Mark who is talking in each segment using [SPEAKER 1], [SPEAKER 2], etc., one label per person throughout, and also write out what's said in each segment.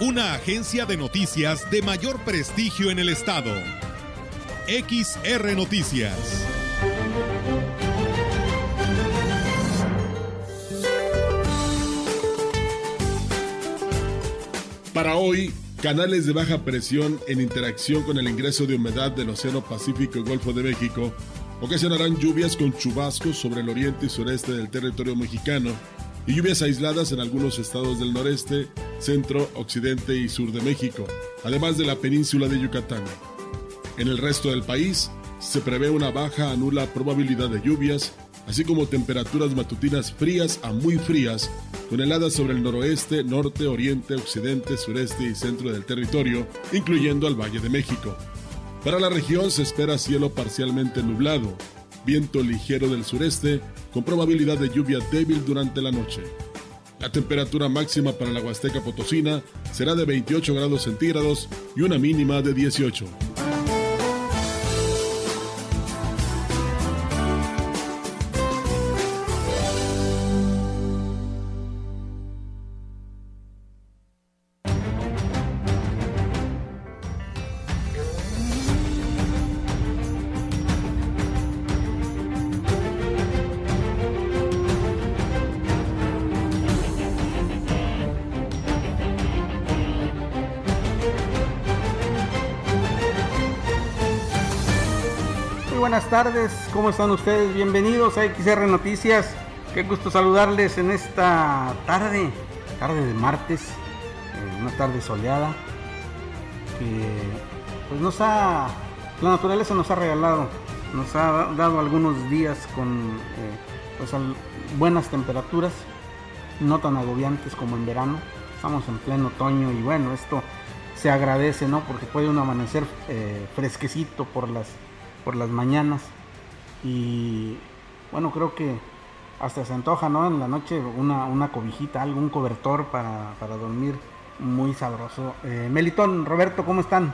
[SPEAKER 1] Una agencia de noticias de mayor prestigio en el estado. XR Noticias.
[SPEAKER 2] Para hoy, canales de baja presión en interacción con el ingreso de humedad del Océano Pacífico y Golfo de México ocasionarán lluvias con chubascos sobre el oriente y sureste del territorio mexicano lluvias aisladas en algunos estados del noreste, centro, occidente y sur de México, además de la península de Yucatán. En el resto del país se prevé una baja a nula probabilidad de lluvias, así como temperaturas matutinas frías a muy frías, con heladas sobre el noroeste, norte, oriente, occidente, sureste y centro del territorio, incluyendo al Valle de México. Para la región se espera cielo parcialmente nublado, viento ligero del sureste, con probabilidad de lluvia débil durante la noche. La temperatura máxima para la Huasteca Potosina será de 28 grados centígrados y una mínima de 18.
[SPEAKER 3] Buenas tardes, ¿cómo están ustedes? Bienvenidos a XR Noticias. Qué gusto saludarles en esta tarde, tarde de martes, eh, una tarde soleada, que pues nos ha, la naturaleza nos ha regalado, nos ha dado algunos días con eh, pues, buenas temperaturas, no tan agobiantes como en verano. Estamos en pleno otoño y bueno, esto se agradece, ¿no? Porque puede un amanecer eh, fresquecito por las por las mañanas. Y bueno, creo que hasta se antoja, ¿no? En la noche una, una cobijita, algún cobertor para, para dormir muy sabroso. Eh, Melitón, Roberto, ¿cómo están?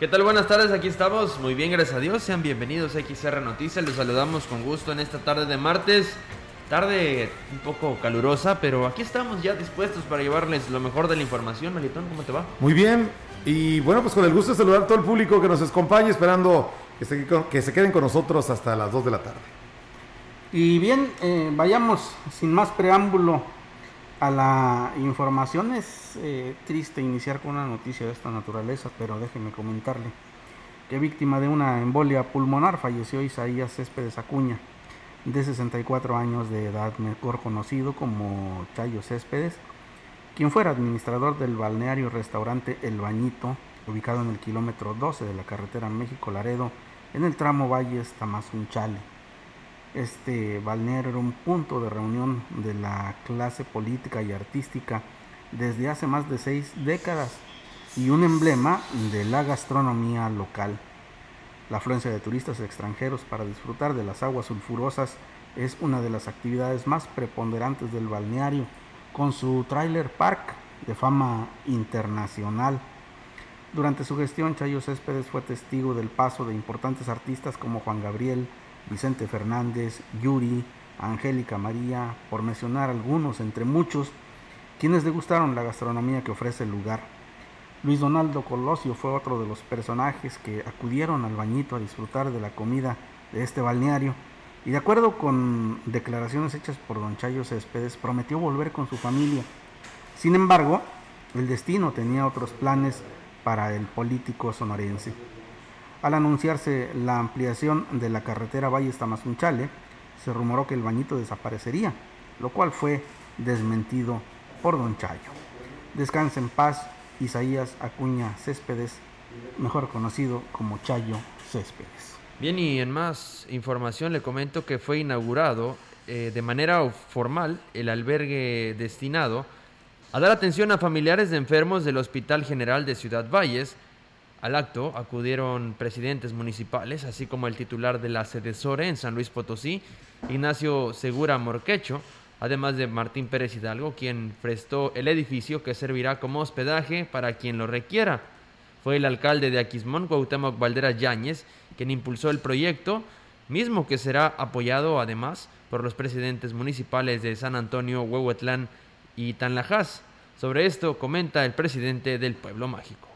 [SPEAKER 4] ¿Qué tal? Buenas tardes, aquí estamos. Muy bien, gracias a Dios. Sean bienvenidos a XR Noticias. Les saludamos con gusto en esta tarde de martes. Tarde un poco calurosa, pero aquí estamos ya dispuestos para llevarles lo mejor de la información. Melitón, ¿cómo te va?
[SPEAKER 5] Muy bien, y bueno, pues con el gusto de saludar a todo el público que nos acompañe, esperando que se, que se queden con nosotros hasta las 2 de la tarde.
[SPEAKER 3] Y bien, eh, vayamos sin más preámbulo a la información. Es eh, triste iniciar con una noticia de esta naturaleza, pero déjenme comentarle que víctima de una embolia pulmonar falleció Isaías Céspedes Acuña, de 64 años de edad, mejor conocido como Chayo Céspedes quien fuera administrador del balneario restaurante El Bañito, ubicado en el kilómetro 12 de la carretera México-Laredo, en el tramo Valles Tamazunchale. Este balneario era un punto de reunión de la clase política y artística desde hace más de seis décadas y un emblema de la gastronomía local. La afluencia de turistas extranjeros para disfrutar de las aguas sulfurosas es una de las actividades más preponderantes del balneario con su trailer park de fama internacional. Durante su gestión, Chayo Céspedes fue testigo del paso de importantes artistas como Juan Gabriel, Vicente Fernández, Yuri, Angélica María, por mencionar algunos entre muchos, quienes degustaron la gastronomía que ofrece el lugar. Luis Donaldo Colosio fue otro de los personajes que acudieron al bañito a disfrutar de la comida de este balneario y de acuerdo con declaraciones hechas por don Chayo Céspedes, prometió volver con su familia. Sin embargo, el destino tenía otros planes para el político sonorense. Al anunciarse la ampliación de la carretera Valles Tamazunchale, se rumoró que el bañito desaparecería, lo cual fue desmentido por don Chayo. Descansa en paz Isaías Acuña Céspedes, mejor conocido como Chayo Céspedes.
[SPEAKER 4] Bien, y en más información le comento que fue inaugurado eh, de manera formal el albergue destinado a dar atención a familiares de enfermos del Hospital General de Ciudad Valles. Al acto acudieron presidentes municipales, así como el titular de la sede SORE en San Luis Potosí, Ignacio Segura Morquecho, además de Martín Pérez Hidalgo, quien prestó el edificio que servirá como hospedaje para quien lo requiera. Fue el alcalde de Aquismón, Cuauhtémoc Valderas Yáñez, quien impulsó el proyecto, mismo que será apoyado además por los presidentes municipales de San Antonio, Huehuetlán y Tanlajas. Sobre esto comenta el presidente del Pueblo Mágico.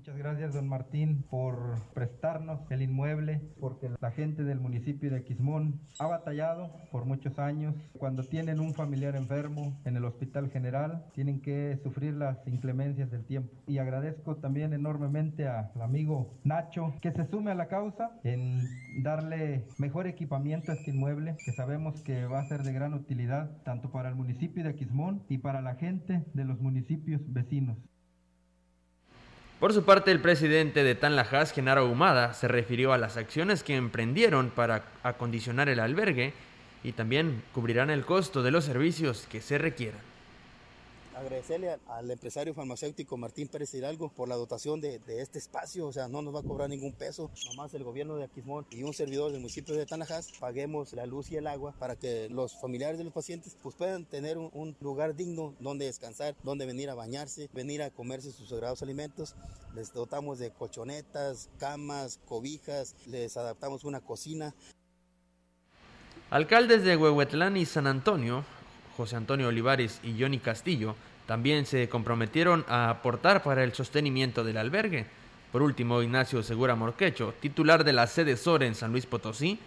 [SPEAKER 6] Muchas gracias, don Martín, por prestarnos el inmueble, porque la gente del municipio de Quismón ha batallado por muchos años. Cuando tienen un familiar enfermo en el hospital general, tienen que sufrir las inclemencias del tiempo. Y agradezco también enormemente al amigo Nacho que se sume a la causa en darle mejor equipamiento a este inmueble, que sabemos que va a ser de gran utilidad tanto para el municipio de Quismón y para la gente de los municipios vecinos.
[SPEAKER 4] Por su parte, el presidente de Tanlajas, Genaro Humada, se refirió a las acciones que emprendieron para acondicionar el albergue y también cubrirán el costo de los servicios que se requieran
[SPEAKER 7] agradecerle al, empresario farmacéutico Martín Pérez Hidalgo por la dotación de, este espacio, o sea, no nos va a cobrar ningún peso, nomás el gobierno de Aquismón y un servidor del municipio de Tanajás paguemos la luz y el agua para que los familiares de los pacientes pues puedan tener un, lugar digno donde descansar, donde venir a bañarse, venir a comerse sus sagrados alimentos. Les dotamos de colchonetas, camas, cobijas, les adaptamos una cocina.
[SPEAKER 4] Alcaldes de Huehuetlán y San Antonio, José Antonio Olivares y Johnny Castillo, también se comprometieron a aportar para el sostenimiento del albergue. Por último, Ignacio Segura Morquecho, titular de la sede SORE en San Luis Potosí,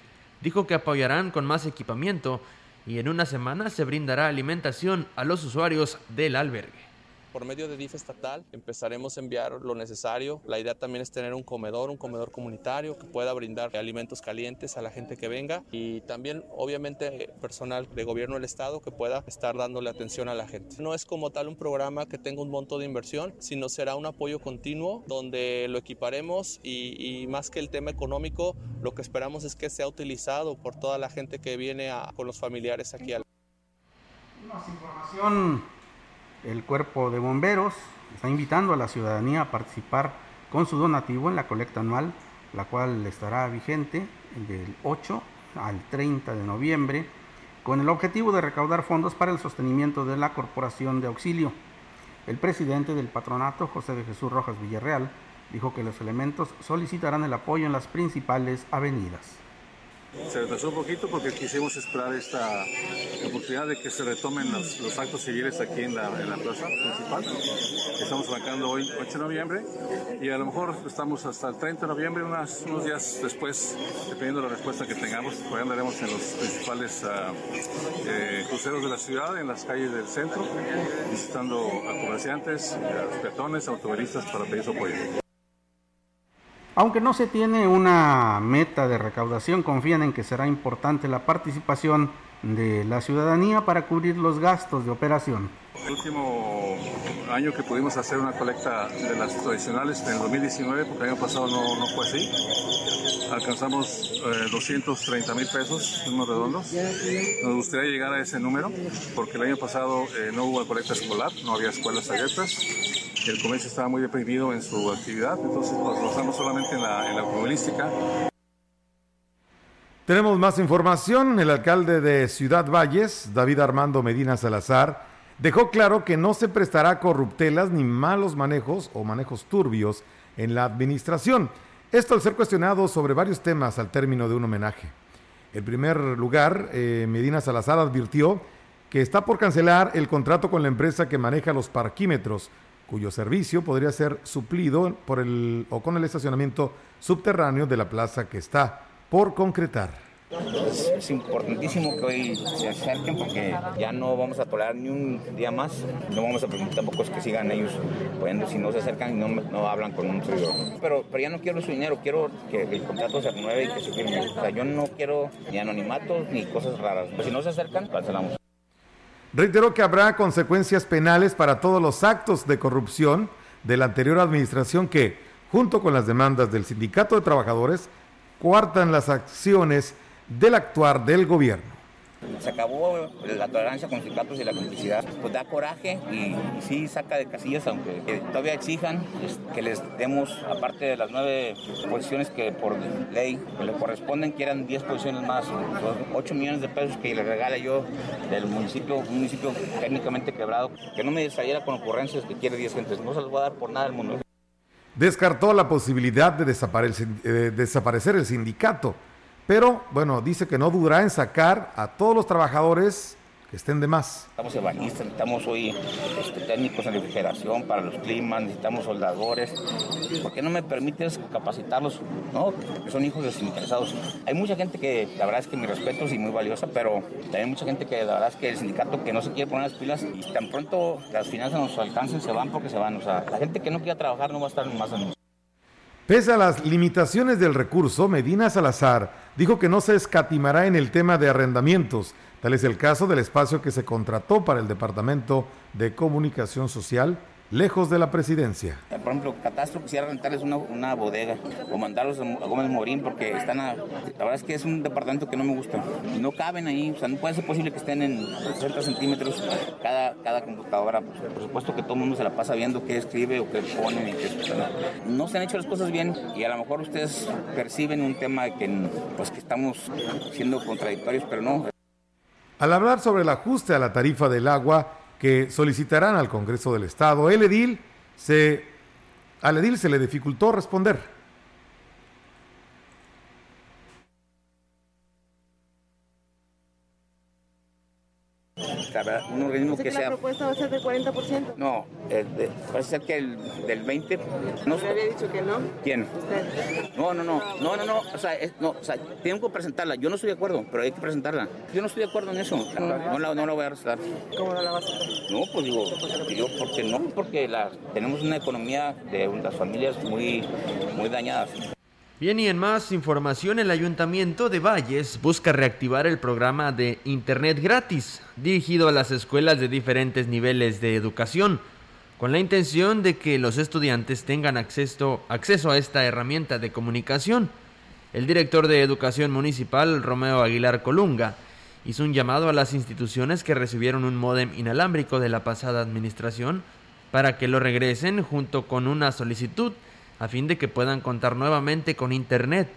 [SPEAKER 4] dijo que apoyarán con más equipamiento y en una semana se brindará alimentación a los usuarios del albergue
[SPEAKER 8] por medio de DIF estatal empezaremos a enviar lo necesario. La idea también es tener un comedor, un comedor comunitario que pueda brindar alimentos calientes a la gente que venga y también obviamente personal de gobierno del estado que pueda estar dándole atención a la gente. No es como tal un programa que tenga un monto de inversión, sino será un apoyo continuo donde lo equiparemos y, más que el tema económico, lo que esperamos es que sea utilizado por toda la gente que viene con los familiares aquí.
[SPEAKER 3] Más información el cuerpo de bomberos está invitando a la ciudadanía a participar con su donativo en la colecta anual, la cual estará vigente del 8 al 30 de noviembre, con el objetivo de recaudar fondos para el sostenimiento de la Corporación de Auxilio. El presidente del patronato, José de Jesús Rojas Villarreal, dijo que los elementos solicitarán el apoyo en las principales avenidas.
[SPEAKER 9] Se retrasó un poquito porque quisimos esperar esta oportunidad de que se retomen los, actos civiles aquí en la, plaza principal. Estamos arrancando hoy, 8 de noviembre, y a lo mejor estamos hasta el 30 de noviembre, unos días después, dependiendo de la respuesta que tengamos. Hoy andaremos en los principales ah, eh, cruceros de la ciudad, en las calles del centro, visitando a comerciantes, a peatones, automovilistas para pedir su apoyo.
[SPEAKER 3] Aunque no se tiene una meta de recaudación, confían en que será importante la participación de la ciudadanía para cubrir los gastos de operación.
[SPEAKER 9] El último año que pudimos hacer una colecta de las tradicionales en el 2019, porque el año pasado no, no fue así, alcanzamos 230 eh, mil pesos, números redondos. Nos gustaría llegar a ese número, porque el año pasado eh, no hubo colecta escolar, no había escuelas abiertas el comercio estaba muy deprimido en su actividad, entonces nos basamos solamente en la, en automovilística.
[SPEAKER 1] Tenemos más información. El alcalde de Ciudad Valles, David Armando Medina Salazar, dejó claro que no se prestará corruptelas ni malos manejos o manejos turbios en la administración. Esto al ser cuestionado sobre varios temas al término de un homenaje. En primer lugar, eh, Medina Salazar advirtió que está por cancelar el contrato con la empresa que maneja los parquímetros cuyo servicio podría ser suplido por el o con el estacionamiento subterráneo de la plaza que está por concretar.
[SPEAKER 10] Es, importantísimo que hoy se acerquen porque ya no vamos a tolerar ni un día más. No vamos a permitir tampoco que sigan ellos poniendo si no se acercan no, no hablan con un servidor. Pero, pero ya no quiero su dinero, quiero que el contrato se renueve y que se firme. O sea, yo no quiero ni anonimatos ni cosas raras. Pues si no se acercan, cancelamos.
[SPEAKER 1] Reiteró que habrá consecuencias penales para todos los actos de corrupción de la anterior administración que, junto con las demandas del Sindicato de Trabajadores, coartan las acciones del actuar del gobierno.
[SPEAKER 10] Se acabó la tolerancia con sindicatos y la complicidad, pues da coraje y, sí saca de casillas, aunque todavía exijan que les demos, aparte de las nueve posiciones que por ley le corresponden, que eran 10 posiciones más, los 8 millones de pesos que le regala yo del municipio, un municipio técnicamente quebrado, que no me saliera con ocurrencias que quiere 10 gentes, no se los voy a dar por nada al mundo.
[SPEAKER 1] Descartó la posibilidad de eh, desaparecer el sindicato, pero bueno, dice que no dudará en sacar a todos los trabajadores estén de más.
[SPEAKER 10] Estamos ebanistas, necesitamos hoy este, técnicos en refrigeración para los climas, necesitamos soldadores. ¿Por qué no me permites capacitarlos? No, porque son hijos desinteresados. Hay mucha gente que la verdad es que mi respeto es muy valiosa, pero también mucha gente que la verdad es que el sindicato que no se quiere poner las pilas y tan pronto las finanzas nos alcancen se van porque se van. O sea, la gente que no quiera trabajar no va a estar más en
[SPEAKER 1] Pese a las limitaciones del recurso, Medina Salazar dijo que no se escatimará en el tema de arrendamientos, Tal es el caso del espacio que se contrató para el Departamento de Comunicación Social lejos de la presidencia.
[SPEAKER 10] Por ejemplo, Catastro quisiera rentarles una, una bodega o mandarlos a Gómez Morín porque están a, la verdad es que es un departamento que no me gusta. No caben ahí, o sea, no puede ser posible que estén en 60 centímetros cada, cada computadora. Por supuesto que todo el mundo se la pasa viendo qué escribe o qué pone. no se han hecho las cosas bien y a lo mejor ustedes perciben un tema que, pues, que estamos siendo contradictorios, pero no.
[SPEAKER 1] Al hablar sobre el ajuste a la tarifa del agua que solicitarán al Congreso del Estado, el edil se, al edil se le dificultó responder.
[SPEAKER 10] Un organismo que,
[SPEAKER 11] que
[SPEAKER 10] sea...
[SPEAKER 11] la propuesta va a ser del 40%?
[SPEAKER 10] No, va a ser que el del 20%...
[SPEAKER 11] No, ¿Me había dicho que no?
[SPEAKER 10] ¿Quién? Usted. No, no, no, no, no, no, o sea, no, o sea, tengo que presentarla. Yo no estoy de acuerdo, pero hay que presentarla. Yo no estoy de acuerdo en eso. No, la, no la voy a arrestar.
[SPEAKER 11] ¿Cómo no la vas a hacer?
[SPEAKER 10] No, pues digo, yo, porque no, porque la, tenemos una economía de las familias muy, muy dañadas.
[SPEAKER 4] Bien, y en más información, el Ayuntamiento de Valles busca reactivar el programa de Internet gratis, dirigido a las escuelas de diferentes niveles de educación, con la intención de que los estudiantes tengan acceso, acceso a esta herramienta de comunicación. El director de Educación Municipal, Romeo Aguilar Colunga, hizo un llamado a las instituciones que recibieron un módem inalámbrico de la pasada administración para que lo regresen junto con una solicitud a fin de que puedan contar nuevamente con Internet.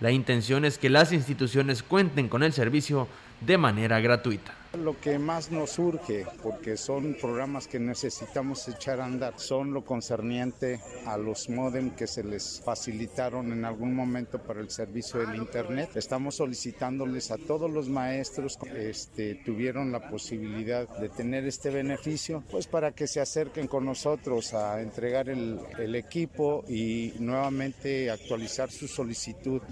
[SPEAKER 4] La intención es que las instituciones cuenten con el servicio de manera gratuita.
[SPEAKER 7] Lo que más nos surge, porque son programas que necesitamos echar a andar, son lo concerniente a los modem que se les facilitaron en algún momento para el servicio del Internet. Estamos solicitándoles a todos los maestros que este, tuvieron la posibilidad de tener este beneficio, pues para que se acerquen con nosotros a entregar el, el equipo y nuevamente actualizar su solicitud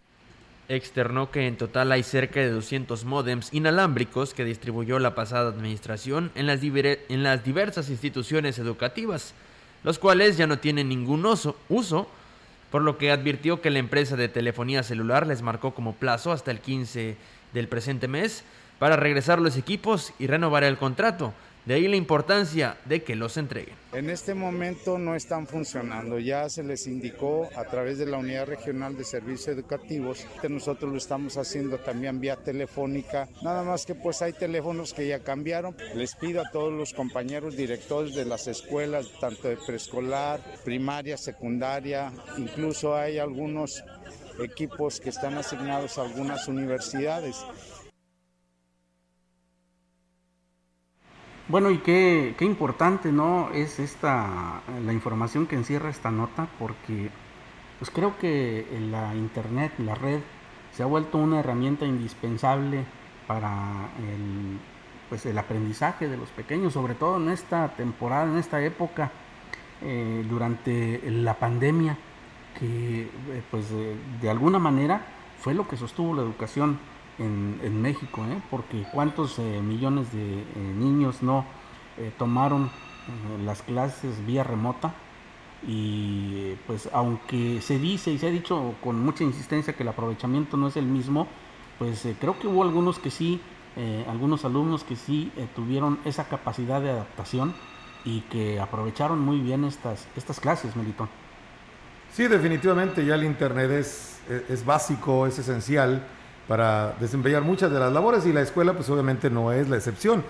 [SPEAKER 4] externó que en total hay cerca de 200 módems inalámbricos que distribuyó la pasada administración en las, en las diversas instituciones educativas, los cuales ya no tienen ningún uso, por lo que advirtió que la empresa de telefonía celular les marcó como plazo hasta el 15 del presente mes para regresar los equipos y renovar el contrato, de ahí la importancia de que los entreguen.
[SPEAKER 7] En este momento no están funcionando. Ya se les indicó a través de la Unidad Regional de Servicios Educativos que nosotros lo estamos haciendo también vía telefónica. Nada más que pues hay teléfonos que ya cambiaron. Les pido a todos los compañeros directores de las escuelas, tanto de preescolar, primaria, secundaria, incluso hay algunos equipos que están asignados a algunas universidades
[SPEAKER 3] Bueno, y qué, qué, importante, ¿no? Es esta, la información que encierra esta nota, porque pues creo que la internet, la red, se ha vuelto una herramienta indispensable para el, pues el aprendizaje de los pequeños, sobre todo en esta temporada, en esta época, eh, durante la pandemia, que eh, pues de alguna manera fue lo que sostuvo la educación en, México, ¿eh? porque cuántos eh, millones de eh, niños no tomaron las clases vía remota y pues aunque se dice y se ha dicho con mucha insistencia que el aprovechamiento no es el mismo, pues creo que hubo algunos que sí, algunos alumnos que sí tuvieron esa capacidad de adaptación y que aprovecharon muy bien estas, estas clases, Melitón.
[SPEAKER 1] Sí, definitivamente ya el Internet es, es básico, es esencial para desempeñar muchas de las labores y la escuela pues obviamente no es la excepción.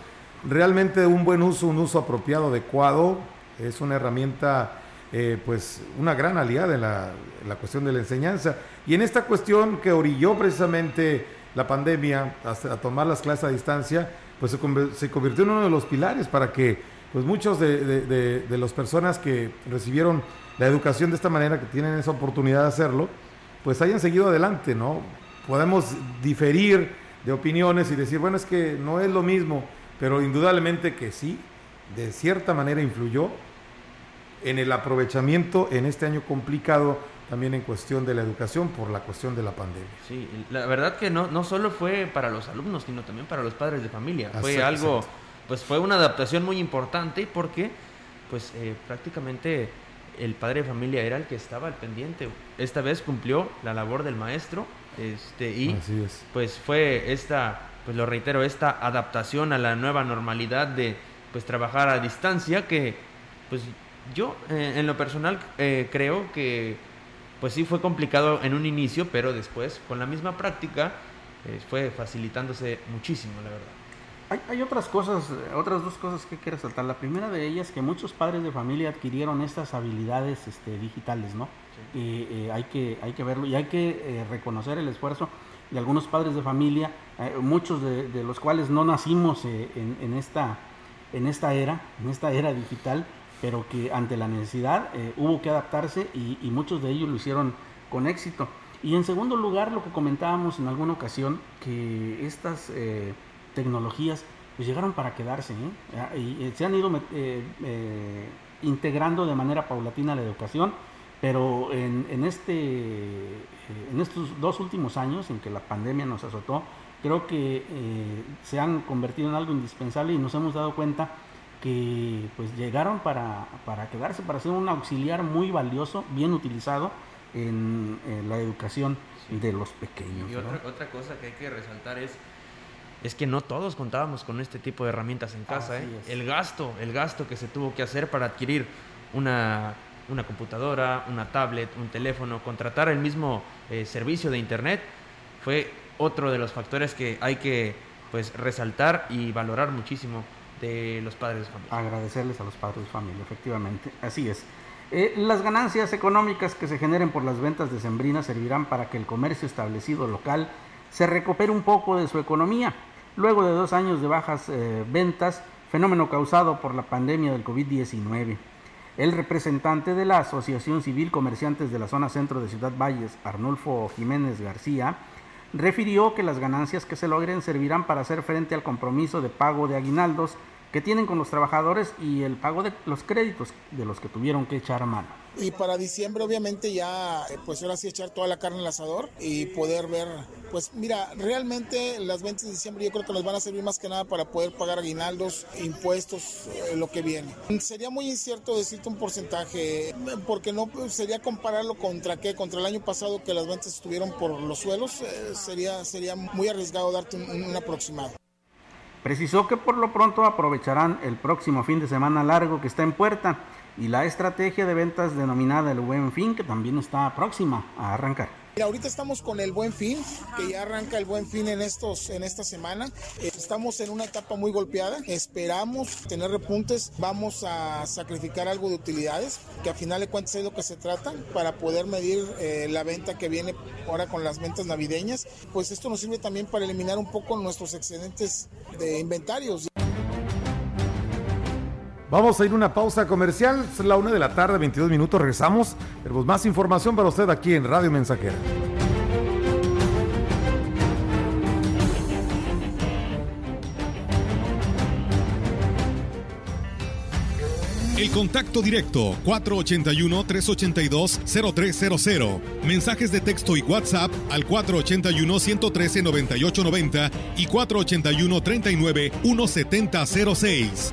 [SPEAKER 1] Realmente un buen uso, un uso apropiado, adecuado, es una herramienta, eh, pues una gran aliada en la, en la cuestión de la enseñanza. Y en esta cuestión que orilló precisamente la pandemia hasta a tomar las clases a distancia, pues se, se convirtió en uno de los pilares para que pues muchos de, de, de- de las personas que recibieron la educación de esta manera, que tienen esa oportunidad de hacerlo, pues hayan seguido adelante, ¿no? Podemos diferir de opiniones y decir, bueno, es que no es lo mismo, pero indudablemente que sí, de cierta manera influyó en el aprovechamiento en este año complicado también en cuestión de la educación por la cuestión de la pandemia.
[SPEAKER 4] Sí, la verdad que no, no solo fue para los alumnos, sino también para los padres de familia. Fue
[SPEAKER 1] Exacto,
[SPEAKER 4] algo,
[SPEAKER 1] exacto.
[SPEAKER 4] pues fue una adaptación muy importante porque, pues eh, prácticamente el padre de familia era el que estaba al pendiente. Esta vez cumplió la labor del maestro, este, y
[SPEAKER 1] Así es.
[SPEAKER 4] pues fue esta, pues lo reitero, esta adaptación a la nueva normalidad de, pues trabajar a distancia que, pues yo eh, en lo personal eh, creo que pues sí fue complicado en un inicio, pero después con la misma práctica eh, fue facilitándose muchísimo, la verdad.
[SPEAKER 3] Hay, hay otras cosas, eh, otras dos cosas que quiero resaltar. La primera de ellas que muchos padres de familia adquirieron estas habilidades este, digitales, ¿no? Y, eh, hay que hay que verlo y hay que eh, reconocer el esfuerzo de algunos padres de familia, muchos de, de los cuales no nacimos en, en esta en esta era, en esta era digital, pero que ante la necesidad hubo que adaptarse y, y muchos de ellos lo hicieron con éxito. Y en segundo lugar, lo que comentábamos en alguna ocasión, que estas eh, tecnologías pues llegaron para quedarse ¿eh? Ah, y eh, se han ido eh, eh, integrando de manera paulatina la educación, pero en, en este, en estos dos últimos años en que la pandemia nos azotó, creo que se han convertido en algo indispensable y nos hemos dado cuenta que pues llegaron para, para quedarse, para ser un auxiliar muy valioso, bien utilizado en, en la educación de los pequeños.
[SPEAKER 4] Y otra, otra cosa que hay que resaltar es, es que no todos contábamos con este tipo de herramientas en casa. ¿eh? El gasto, el gasto que se tuvo que hacer para adquirir una, una computadora, una tablet, un teléfono, contratar el mismo eh, servicio de internet, fue otro de los factores que hay que pues resaltar y valorar muchísimo de los padres de familia.
[SPEAKER 3] Agradecerles a los padres de familia, efectivamente. Así es. Eh, las ganancias económicas que se generen por las ventas decembrinas servirán para que el comercio establecido local se recupere un poco de su economía. Luego de dos años de bajas eh, ventas, fenómeno causado por la pandemia del COVID-19. El representante de la Asociación Civil Comerciantes de la zona centro de Ciudad Valles, Arnulfo Jiménez García, refirió que las ganancias que se logren servirán para hacer frente al compromiso de pago de aguinaldos que tienen con los trabajadores y el pago de los créditos de los que tuvieron que echar mano.
[SPEAKER 12] Y para diciembre obviamente ya, eh, pues ahora sí echar toda la carne al asador y poder ver, pues mira, realmente las ventas de diciembre yo creo que nos van a servir más que nada para poder pagar aguinaldos, impuestos, eh, lo que viene. Sería muy incierto decirte un porcentaje, porque no pues, sería compararlo contra qué, contra el año pasado que las ventas estuvieron por los suelos, eh, sería, sería muy arriesgado darte un, un aproximado.
[SPEAKER 3] Precisó que por lo pronto aprovecharán el próximo fin de semana largo que está en puerta y la estrategia de ventas denominada el Buen Fin que también está próxima a arrancar.
[SPEAKER 12] Mira, ahorita estamos con el Buen Fin, que ya arranca el Buen Fin en estos en esta semana. Estamos en una etapa muy golpeada. Esperamos tener repuntes. Vamos a sacrificar algo de utilidades, que a final de cuentas es lo que se trata, para poder medir eh, la venta que viene ahora con las ventas navideñas. Pues esto nos sirve también para eliminar un poco nuestros excedentes de inventarios.
[SPEAKER 1] Vamos a ir a una pausa comercial, es la una de la tarde, 22 minutos, regresamos. Tenemos más información para usted aquí en Radio Mensajera.
[SPEAKER 13] El contacto directo 481-382-0300. Mensajes de texto y WhatsApp al 481-113-9890 y 481-39-1706.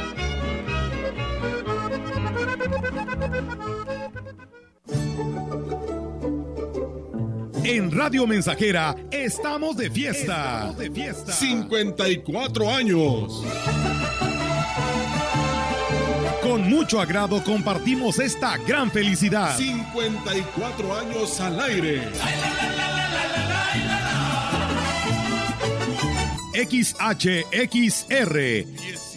[SPEAKER 14] En Radio Mensajera estamos de fiesta. Estamos de fiesta.
[SPEAKER 2] 54 años.
[SPEAKER 14] Con mucho agrado compartimos esta gran felicidad.
[SPEAKER 2] 54 años al aire.
[SPEAKER 14] XHXR.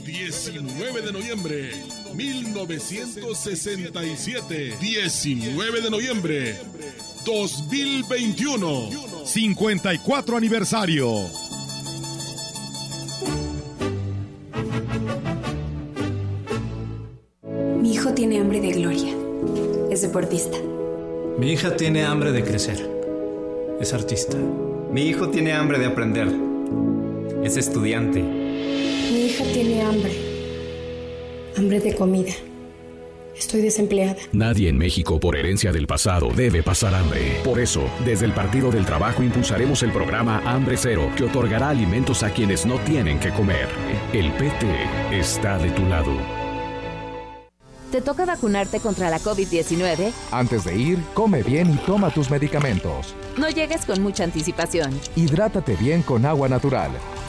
[SPEAKER 2] 19 de noviembre 1967. 19 de noviembre 2021.
[SPEAKER 14] 54 aniversario.
[SPEAKER 15] Mi hijo tiene hambre de gloria. Es deportista.
[SPEAKER 16] Mi hija tiene hambre de crecer. Es artista.
[SPEAKER 17] Mi hijo tiene hambre de aprender. Es estudiante.
[SPEAKER 15] Mi hija tiene hambre. Hambre de comida. Estoy desempleada.
[SPEAKER 18] Nadie en México por herencia del pasado debe pasar hambre. Por eso, desde el Partido del Trabajo impulsaremos el programa Hambre Cero, que otorgará alimentos a quienes no tienen que comer. El PT está de tu lado.
[SPEAKER 19] ¿Te toca vacunarte contra la COVID-19?
[SPEAKER 20] Antes de ir, come bien y toma tus medicamentos.
[SPEAKER 19] No llegues con mucha anticipación.
[SPEAKER 20] Hidrátate bien con agua natural.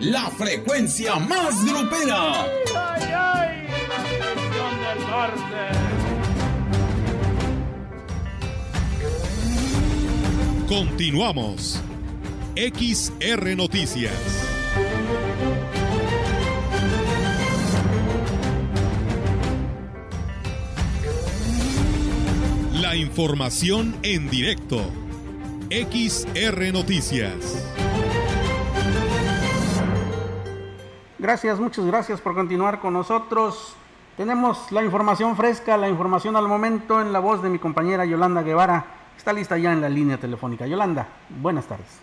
[SPEAKER 21] La frecuencia más grupera.
[SPEAKER 22] ¡Ay, ay! La selección del norte.
[SPEAKER 14] Continuamos. XR Noticias. La información en directo. XR Noticias.
[SPEAKER 3] Gracias, muchas gracias por continuar con nosotros. Tenemos la información fresca, la información al momento en la voz de mi compañera Yolanda Guevara. Está lista ya en la línea telefónica. Yolanda, buenas tardes.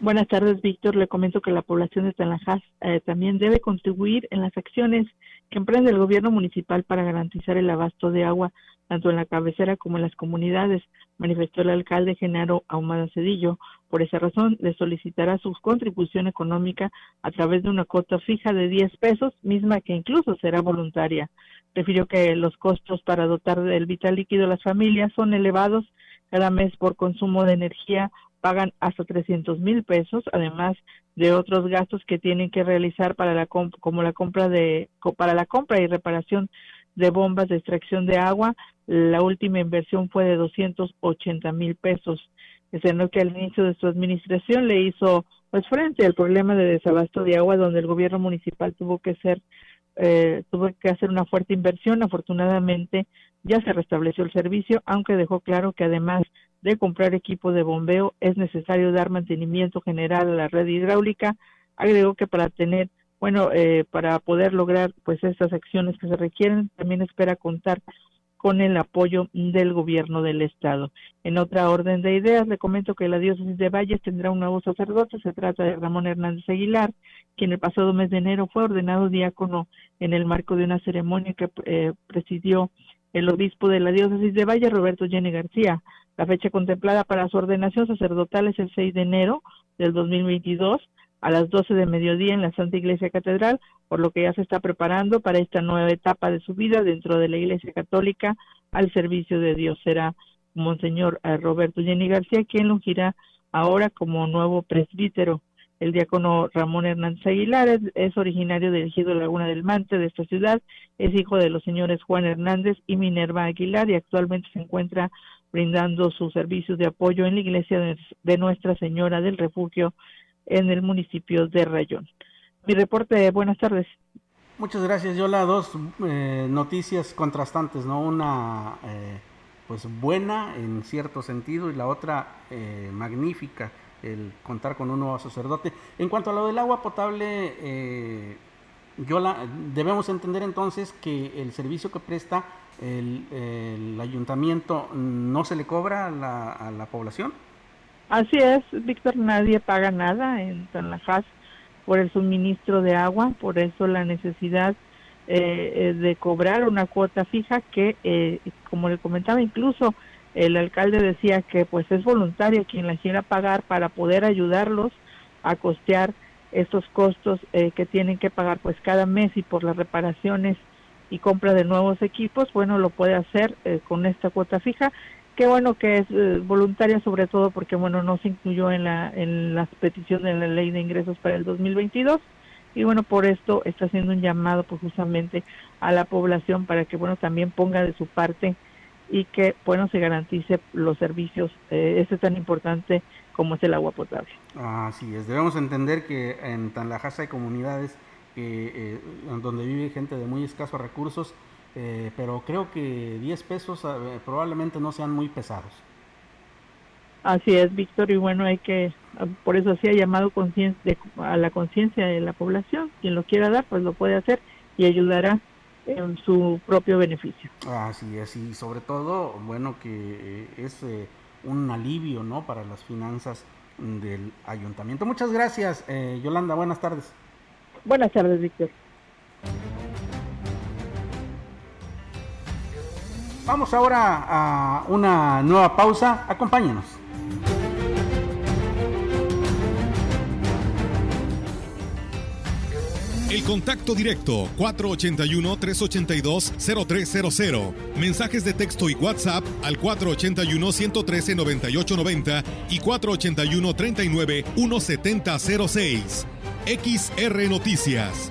[SPEAKER 23] Buenas tardes, Víctor. Le comento que la población de Tanajás eh, también debe contribuir en las acciones que emprende el gobierno municipal para garantizar el abasto de agua tanto en la cabecera como en las comunidades, manifestó el alcalde Genaro Ahumada Cedillo. Por esa razón, le solicitará su contribución económica a través de una cuota fija de 10 pesos, misma que incluso será voluntaria. Refirió que los costos para dotar del vital líquido a las familias son elevados. Cada mes por consumo de energía pagan hasta 300 mil pesos, además de otros gastos que tienen que realizar para la como la compra de para la compra y reparación de bombas de extracción de agua. La última inversión fue de 280 mil pesos. Es que al inicio de su administración le hizo pues frente al problema de desabasto de agua, donde el gobierno municipal tuvo que ser eh, tuvo que hacer una fuerte inversión. Afortunadamente ya se restableció el servicio, aunque dejó claro que además de comprar equipo de bombeo es necesario dar mantenimiento general a la red hidráulica. Agregó que para tener bueno, eh, para poder lograr pues estas acciones que se requieren, también espera contar con el apoyo del gobierno del estado. En otra orden de ideas, le comento que la diócesis de Valles tendrá un nuevo sacerdote, se trata de Ramón Hernández Aguilar, quien el pasado mes de enero fue ordenado diácono en el marco de una ceremonia que eh, presidió el obispo de la diócesis de Valles, Roberto Jenny García. La fecha contemplada para su ordenación sacerdotal es el 6 de enero del 2022 a las 12 de mediodía en la Santa Iglesia Catedral, por lo que ya se está preparando para esta nueva etapa de su vida dentro de la Iglesia Católica al servicio de Dios. Será Monseñor eh, Roberto Jenny García quien lo ungirá ahora como nuevo presbítero. El diácono Ramón Hernández Aguilar es, originario del ejido Laguna del Mante de esta ciudad, es hijo de los señores Juan Hernández y Minerva Aguilar y actualmente se encuentra brindando sus servicios de apoyo en la iglesia de Nuestra Señora del Refugio en el municipio de Rayón. Mi reporte, buenas tardes.
[SPEAKER 3] Muchas gracias, Yola. Dos eh, noticias contrastantes, ¿no? Una eh, pues buena en cierto sentido y la otra eh, magnífica el contar con un nuevo sacerdote. En cuanto a lo del agua potable, eh, yo la, debemos entender entonces que el servicio que presta el, el ayuntamiento no se le cobra a la, a la población.
[SPEAKER 23] Así es, Víctor, nadie paga nada en Tanlajas por el suministro de agua, por eso la necesidad eh, eh, de cobrar una cuota fija que, eh, como le comentaba, incluso el alcalde decía que pues es voluntario quien la quiera pagar para poder ayudarlos a costear estos costos que tienen que pagar pues cada mes y por las reparaciones y compra de nuevos equipos, bueno, lo puede hacer con esta cuota fija qué bueno que es voluntaria sobre todo porque bueno no se incluyó en la en las peticiones de la ley de ingresos para el 2022 y bueno, por esto está haciendo un llamado pues justamente a la población para que bueno también ponga de su parte y que bueno se garantice los servicios eh, este tan importante como es el agua potable.
[SPEAKER 3] Así es, debemos entender que en Tanlajas hay comunidades eh, donde vive gente de muy escasos recursos, eh, pero creo que 10 pesos eh, probablemente no sean muy pesados.
[SPEAKER 23] Así es, Víctor, y bueno, hay que, por eso ha llamado a la conciencia de la población. Quien lo quiera dar, pues lo puede hacer y ayudará en su propio beneficio.
[SPEAKER 3] Así es, y sobre todo, bueno, que eh, es eh, un alivio, ¿no?, para las finanzas del ayuntamiento. Muchas gracias, eh, Yolanda, buenas tardes.
[SPEAKER 23] Buenas tardes, Víctor.
[SPEAKER 3] Vamos ahora a una nueva pausa. Acompáñenos.
[SPEAKER 1] El contacto directo 481-382-0300. Mensajes de texto y WhatsApp al 481-113-9890 y 481-39-1706. XR Noticias.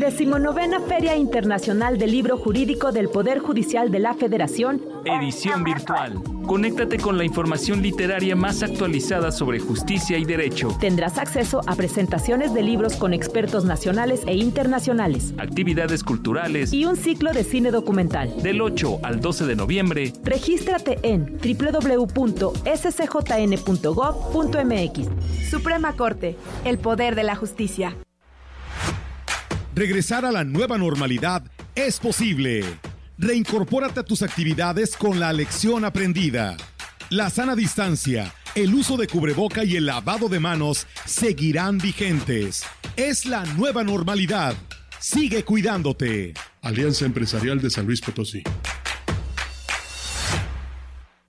[SPEAKER 24] Decimonovena Feria Internacional del Libro Jurídico del Poder Judicial de la Federación.
[SPEAKER 25] Edición virtual. Conéctate con la información literaria más actualizada sobre justicia y derecho.
[SPEAKER 24] Tendrás acceso a presentaciones de libros con expertos nacionales e internacionales.
[SPEAKER 25] Actividades culturales.
[SPEAKER 24] Y un ciclo de cine documental.
[SPEAKER 25] Del 8 al 12 de noviembre.
[SPEAKER 24] Regístrate en www.scjn.gov.mx. Suprema Corte. El poder de la justicia.
[SPEAKER 1] Regresar a la nueva normalidad es posible. Reincorpórate a tus actividades con la lección aprendida. La sana distancia, el uso de cubreboca y el lavado de manos seguirán vigentes. Es la nueva normalidad. Sigue cuidándote.
[SPEAKER 2] Alianza Empresarial de San Luis Potosí.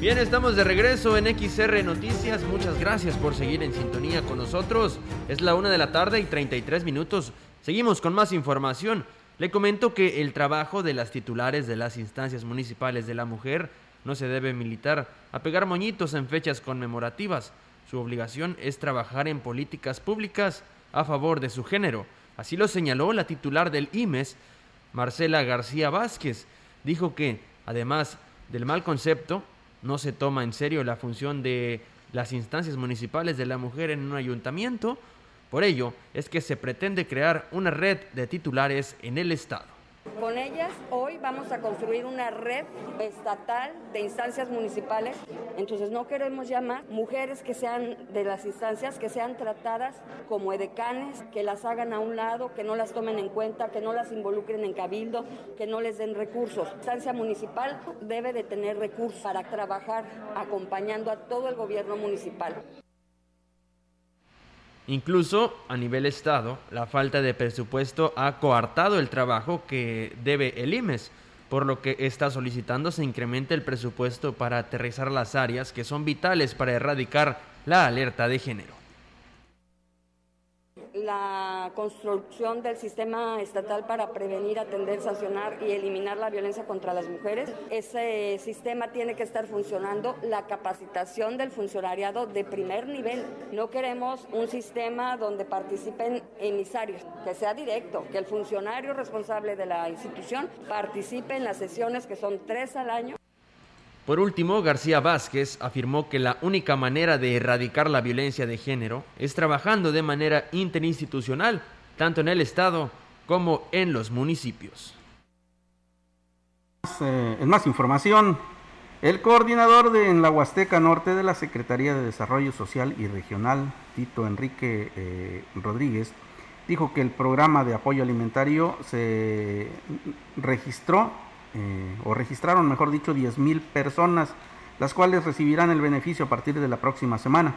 [SPEAKER 4] Bien, estamos de regreso en XR Noticias. Muchas gracias por seguir en sintonía con nosotros. Es la una de la tarde y 33 minutos. Seguimos con más información. Le comento que el trabajo de las titulares de las instancias municipales de la mujer no se debe militar a pegar moñitos en fechas conmemorativas. Su obligación es trabajar en políticas públicas a favor de su género. Así lo señaló la titular del IMES, Marcela García Vázquez. Dijo que, además del mal concepto, no se toma en serio la función de las instancias municipales de la mujer en un ayuntamiento. Por ello es que se pretende crear una red de titulares en el Estado.
[SPEAKER 26] Con ellas hoy vamos a construir una red estatal de instancias municipales. Entonces no queremos llamar mujeres que sean de las instancias, que sean tratadas como edecanes, que las hagan a un lado, que no las tomen en cuenta, que no las involucren en cabildo, que no les den recursos. La instancia municipal debe de tener recursos para trabajar acompañando a todo el gobierno municipal.
[SPEAKER 4] Incluso a nivel Estado, la falta de presupuesto ha coartado el trabajo que debe el IMES, por lo que está solicitando se incremente el presupuesto para aterrizar las áreas que son vitales para erradicar la alerta de género
[SPEAKER 26] la construcción del sistema estatal para prevenir, atender, sancionar y eliminar la violencia contra las mujeres. Ese sistema tiene que estar funcionando, la capacitación del funcionariado de primer nivel. No queremos un sistema donde participen emisarios, que sea directo, que el funcionario responsable de la institución participe en las sesiones que son tres al año
[SPEAKER 4] por último, García Vázquez afirmó que la única manera de erradicar la violencia de género es trabajando de manera interinstitucional, tanto en el Estado como en los municipios.
[SPEAKER 3] en eh, más información, el coordinador de en la Huasteca Norte de la Secretaría de Desarrollo Social y Regional, Tito Enrique eh, Rodríguez, dijo que el programa de apoyo alimentario se registró eh, o registraron, mejor dicho, 10.000 personas, las cuales recibirán el beneficio a partir de la próxima semana.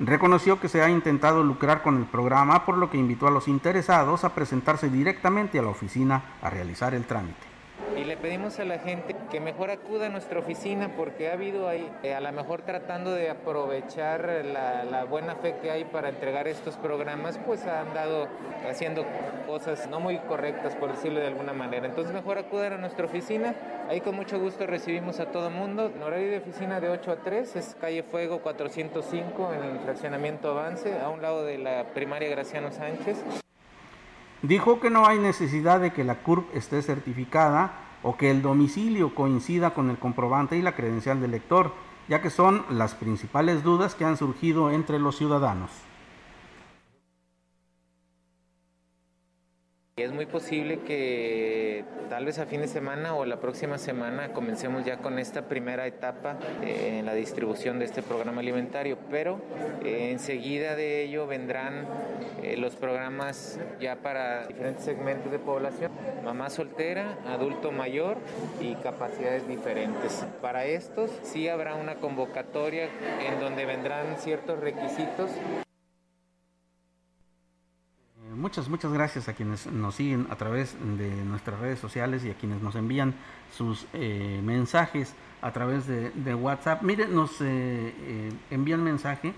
[SPEAKER 3] Reconoció que se ha intentado lucrar con el programa, por lo que invitó a los interesados a presentarse directamente a la oficina a realizar el trámite
[SPEAKER 27] y le pedimos a la gente que mejor acuda a nuestra oficina porque ha habido ahí, eh, a lo mejor tratando de aprovechar la, buena fe que hay para entregar estos programas, pues han dado haciendo cosas no muy correctas, por decirlo de alguna manera. Entonces mejor acudan a nuestra oficina, ahí con mucho gusto recibimos a todo mundo. En horario de oficina de 8 a 3 es calle Fuego 405 en el fraccionamiento Avance, a un lado de la primaria Graciano Sánchez.
[SPEAKER 3] Dijo que no hay necesidad de que la CURP esté certificada o que el domicilio coincida con el comprobante y la credencial del lector, ya que son las principales dudas que han surgido entre los ciudadanos.
[SPEAKER 27] Es muy posible que tal vez a fin de semana o la próxima semana comencemos ya con esta primera etapa eh, en la distribución de este programa alimentario, pero eh, enseguida de ello vendrán eh, los programas ya para diferentes segmentos de población, mamá soltera, adulto mayor y capacidades diferentes. Para estos sí habrá una convocatoria en donde vendrán ciertos requisitos
[SPEAKER 3] muchas, muchas gracias a quienes nos siguen a través de nuestras redes sociales y a quienes nos envían sus eh, mensajes a través de, WhatsApp. Miren, nos eh, eh, envían mensaje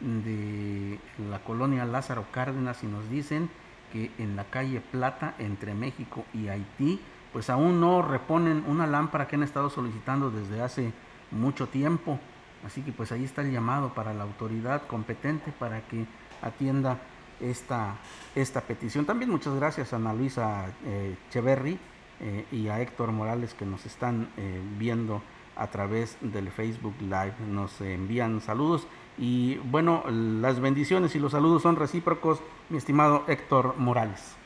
[SPEAKER 3] de la colonia Lázaro Cárdenas y nos dicen que en la calle Plata entre México y Haití, pues aún no reponen una lámpara que han estado solicitando desde hace mucho tiempo. Así que pues ahí está el llamado para la autoridad competente para que atienda esta, esta petición. También muchas gracias a Ana Luisa eh, Cheverry eh, y a Héctor Morales que nos están eh, viendo a través del Facebook Live. Nos envían saludos y bueno, las bendiciones y los saludos son recíprocos, mi estimado Héctor Morales.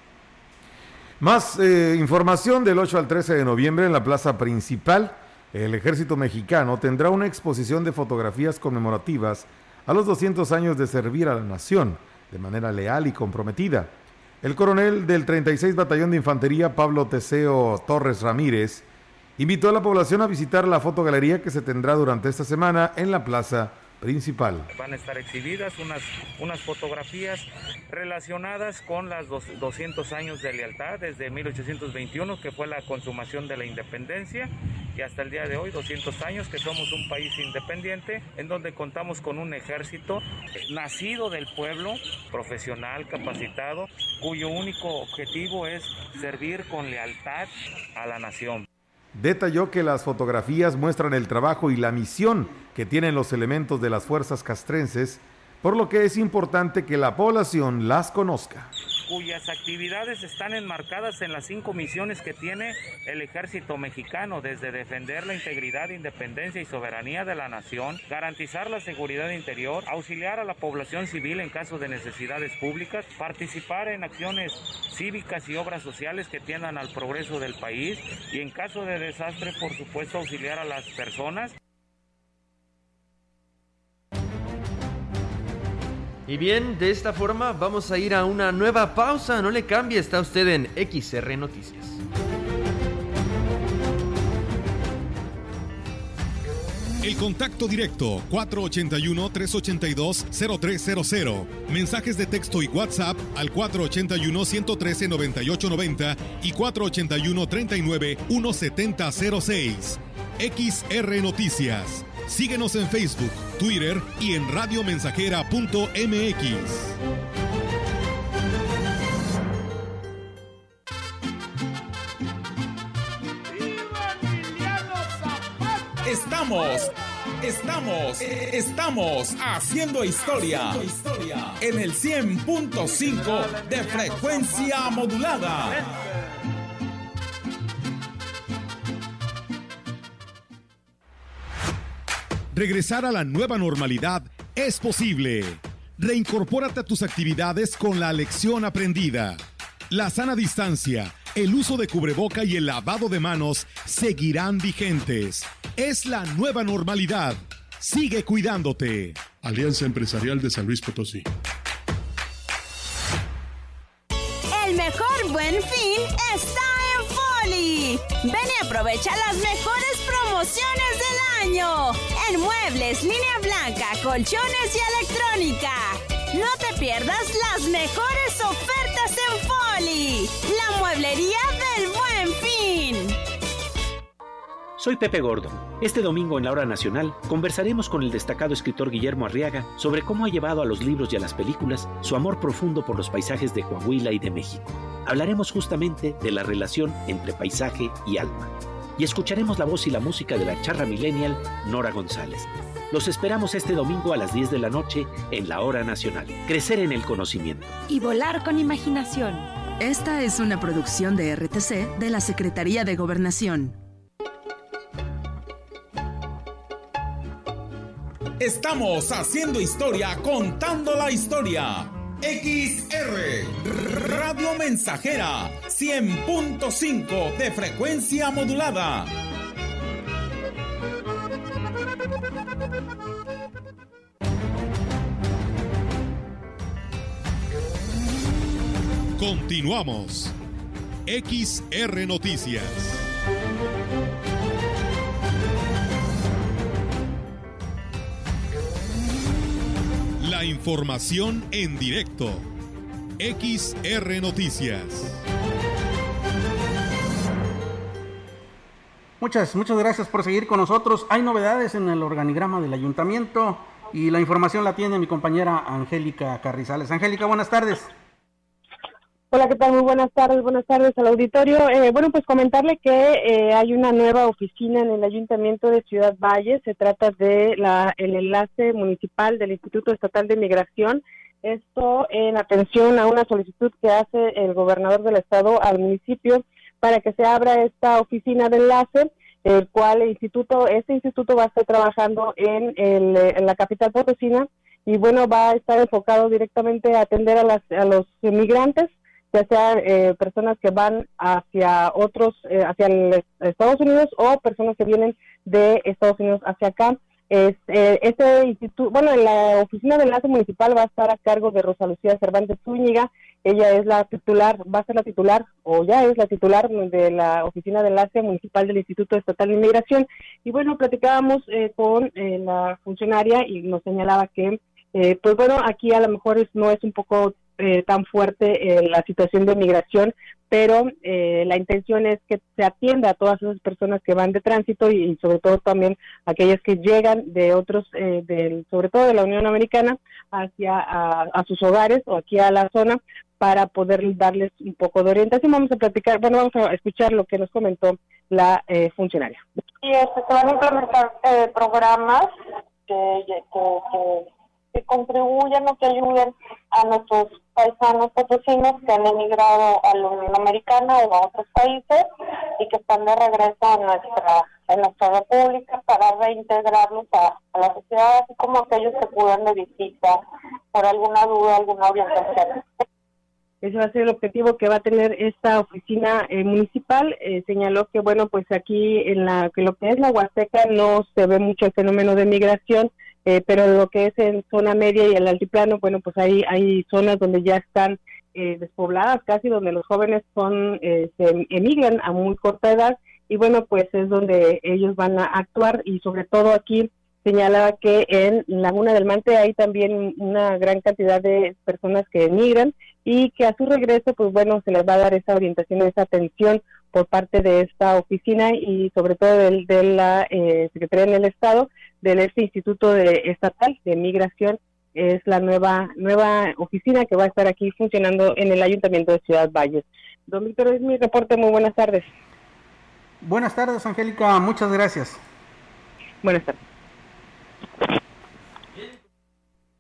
[SPEAKER 1] Más información del 8 al 13 de noviembre en la plaza principal. El ejército mexicano tendrá una exposición de fotografías conmemorativas a los 200 años de servir a la nación de manera leal y comprometida. El coronel del 36 Batallón de Infantería, Pablo Teseo Torres Ramírez, invitó a la población a visitar la fotogalería que se tendrá durante esta semana en la plaza principal.
[SPEAKER 28] Van a estar exhibidas unas, unas fotografías relacionadas con las 200 años de lealtad desde 1821, que fue la consumación de la independencia, y hasta el día de hoy 200 años que somos un país independiente en donde contamos con un ejército nacido del pueblo, profesional, capacitado, cuyo único objetivo es servir con lealtad a la nación.
[SPEAKER 29] Detalló que las fotografías muestran el trabajo y la misión que tienen los elementos de las fuerzas castrenses, por lo que es importante que la población las conozca
[SPEAKER 28] cuyas actividades están enmarcadas en las cinco misiones que tiene el ejército mexicano, desde defender la integridad, independencia y soberanía de la nación, garantizar la seguridad interior, auxiliar a la población civil en caso de necesidades públicas, participar en acciones cívicas y obras sociales que tiendan al progreso del país y en caso de desastre, por supuesto, auxiliar a las personas.
[SPEAKER 4] Y bien, de esta forma vamos a ir a una nueva pausa. No le cambie, está usted en XR Noticias.
[SPEAKER 1] El contacto directo 481-382-0300. Mensajes de texto y WhatsApp al 481-113-9890 y 481-39-1706. XR Noticias. Síguenos en Facebook, Twitter y en radiomensajera.mx.
[SPEAKER 21] Estamos, estamos, estamos haciendo historia en el 100.5 de frecuencia modulada.
[SPEAKER 1] Regresar a la nueva normalidad es posible. Reincorpórate a tus actividades con la lección aprendida. La sana distancia, el uso de cubreboca y el lavado de manos seguirán vigentes. Es la nueva normalidad. Sigue cuidándote.
[SPEAKER 2] Alianza Empresarial de San Luis Potosí.
[SPEAKER 30] El mejor buen fin está en Foli. Ven y aprovecha las mejores promociones del año. En muebles, línea blanca, colchones y electrónica. No te pierdas las mejores ofertas en Foli. La mueblería del buen fin.
[SPEAKER 31] Soy Pepe Gordo. Este domingo en la Hora Nacional conversaremos con el destacado escritor Guillermo Arriaga sobre cómo ha llevado a los libros y a las películas su amor profundo por los paisajes de Coahuila y de México. Hablaremos justamente de la relación entre paisaje y alma. Y escucharemos la voz y la música de la charra millennial Nora González. Los esperamos este domingo a las 10 de la noche en la Hora Nacional. Crecer en el conocimiento.
[SPEAKER 32] Y volar con imaginación.
[SPEAKER 19] Esta es una producción de RTC de la Secretaría de Gobernación.
[SPEAKER 21] Estamos haciendo historia, contando la historia. XR Radio Mensajera 100.5 de frecuencia modulada.
[SPEAKER 1] Continuamos. XR Noticias. La información en directo. XR Noticias.
[SPEAKER 3] Muchas, muchas gracias por seguir con nosotros. Hay novedades en el organigrama del ayuntamiento y la información la tiene mi compañera Angélica Carrizales. Angélica, buenas tardes.
[SPEAKER 33] Hola, ¿qué tal? Muy buenas tardes, buenas tardes al auditorio. Eh, bueno, pues comentarle que eh, hay una nueva oficina en el Ayuntamiento de Ciudad Valle. Se trata de la, el enlace municipal del Instituto Estatal de Migración. Esto en atención a una solicitud que hace el gobernador del estado al municipio para que se abra esta oficina de enlace, el cual el instituto, este instituto va a estar trabajando en, el, en la capital potosina y bueno, va a estar enfocado directamente a atender a, las, a los inmigrantes ya sea eh, personas que van hacia otros, eh, hacia Estados Unidos o personas que vienen de Estados Unidos hacia acá. Eh, este instituto, bueno, la oficina de enlace municipal va a estar a cargo de Rosa Lucía Cervantes Zúñiga. Ella es la titular, va a ser la titular o ya es la titular de la oficina de enlace municipal del Instituto Estatal de Inmigración. Y bueno, platicábamos con la funcionaria y nos señalaba que, pues bueno, aquí a lo mejor es, no es un poco eh, tan fuerte la situación de migración, pero eh, la intención es que se atienda a todas esas personas que van de tránsito y, sobre todo también aquellas que llegan de otros, eh, del, sobre todo de la Unión Americana, hacia a, sus hogares o aquí a la zona para poder darles un poco de orientación. Vamos a platicar, bueno, vamos a escuchar lo que nos comentó la eh, funcionaria.
[SPEAKER 34] Y este, se van a implementar eh, programas que, que, que, contribuyan o que ayuden a nuestros paisanos potosinos que han emigrado a la Unión Americana o a otros países y que están de regreso a nuestra, a nuestra república para reintegrarlos a, la sociedad, así como aquellos que puedan de visita por alguna duda, alguna orientación.
[SPEAKER 33] Ese va a ser el objetivo que va a tener esta oficina eh, municipal. Eh, señaló que, bueno, pues aquí en la que lo que es la Huasteca no se ve mucho el fenómeno de migración, eh, pero lo que es en zona media y el altiplano, bueno, pues hay, hay zonas donde ya están despobladas casi, donde los jóvenes son se emigran a muy corta edad y, bueno, pues es donde ellos van a actuar y sobre todo aquí señalaba que en Laguna del Mante hay también una gran cantidad de personas que emigran y que a su regreso, pues bueno, se les va a dar esa orientación, esa atención por parte de esta oficina y sobre todo del, de la eh, Secretaría en el Estado, del este Instituto de, Estatal de Migración, es la nueva nueva oficina que va a estar aquí funcionando en el Ayuntamiento de Ciudad Valles. Don Víctor, es mi reporte, muy buenas tardes.
[SPEAKER 3] Buenas tardes, Angélica, muchas gracias.
[SPEAKER 33] Buenas tardes.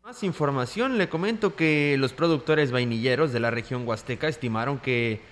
[SPEAKER 4] Más información, le comento que los productores vainilleros de la región Huasteca estimaron que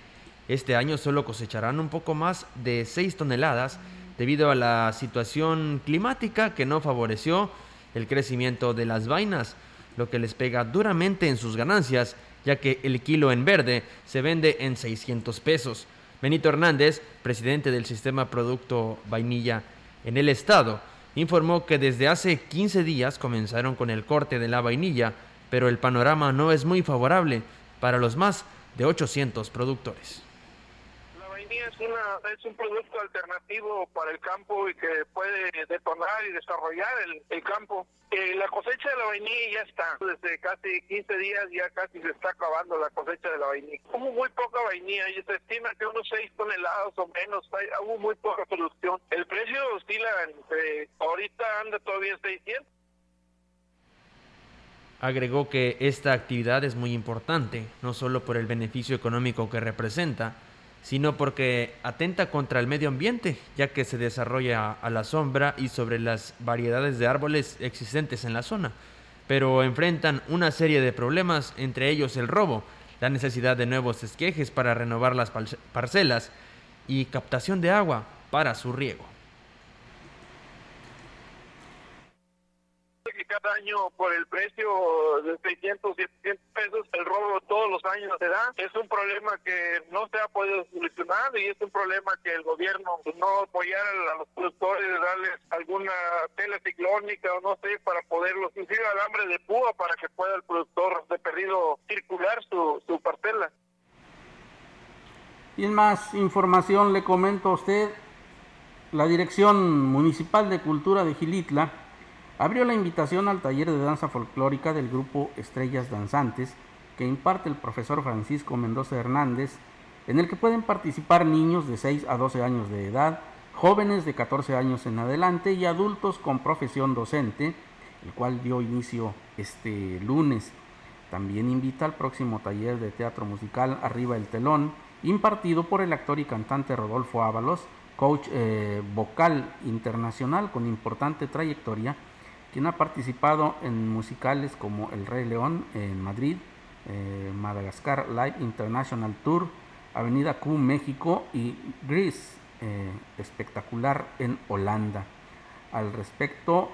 [SPEAKER 4] este año solo cosecharán un poco más de 6 toneladas debido a la situación climática que no favoreció el crecimiento de las vainas, lo que les pega duramente en sus ganancias, ya que el kilo en verde se vende en 600 pesos. Benito Hernández, presidente del sistema Producto Vainilla en el estado, informó que desde hace 15 días comenzaron con el corte de la vainilla, pero el panorama no es muy favorable para los más de 800 productores
[SPEAKER 35] es, una, es un producto alternativo para el campo y que puede detonar y desarrollar el, campo. Eh, la cosecha de la vainilla ya está. Desde casi 15 días ya casi se está acabando la cosecha de la vainilla. Hubo muy poca vainilla y se estima que unos 6 toneladas o menos. Hay, hubo muy poca producción. El precio oscila entre, ahorita anda todavía en 600.
[SPEAKER 4] Agregó que esta actividad es muy importante, no solo por el beneficio económico que representa, sino porque atenta contra el medio ambiente, ya que se desarrolla a la sombra y sobre las variedades de árboles existentes en la zona, pero enfrentan una serie de problemas, entre ellos el robo, la necesidad de nuevos esquejes para renovar las parcelas y captación de agua para su riego.
[SPEAKER 35] Cada año por el precio de 600, 700 pesos, el robo todos los años se da. Es un problema que no se ha podido solucionar y es un problema que el gobierno pues, no apoyar a los productores, darles alguna tela ciclónica o no sé, para poderlos inclusive alambre de púa para que pueda el productor de perdido circular su, su parcela.
[SPEAKER 3] Y en más información le comento a usted, la Dirección Municipal de Cultura de Gilitla abrió la invitación al taller de danza folclórica del grupo Estrellas Danzantes que imparte el profesor Francisco Mendoza Hernández, en el que pueden participar niños de 6 a 12 años de edad, jóvenes de 14 años en adelante y adultos con profesión docente, el cual dio inicio este lunes. También invita al próximo taller de teatro musical Arriba el Telón, impartido por el actor y cantante Rodolfo Ábalos, coach eh, vocal internacional con importante trayectoria quien ha participado en musicales como El Rey León en Madrid, eh, Madagascar Live International Tour, Avenida Q México y Grease eh, espectacular en Holanda. Al respecto,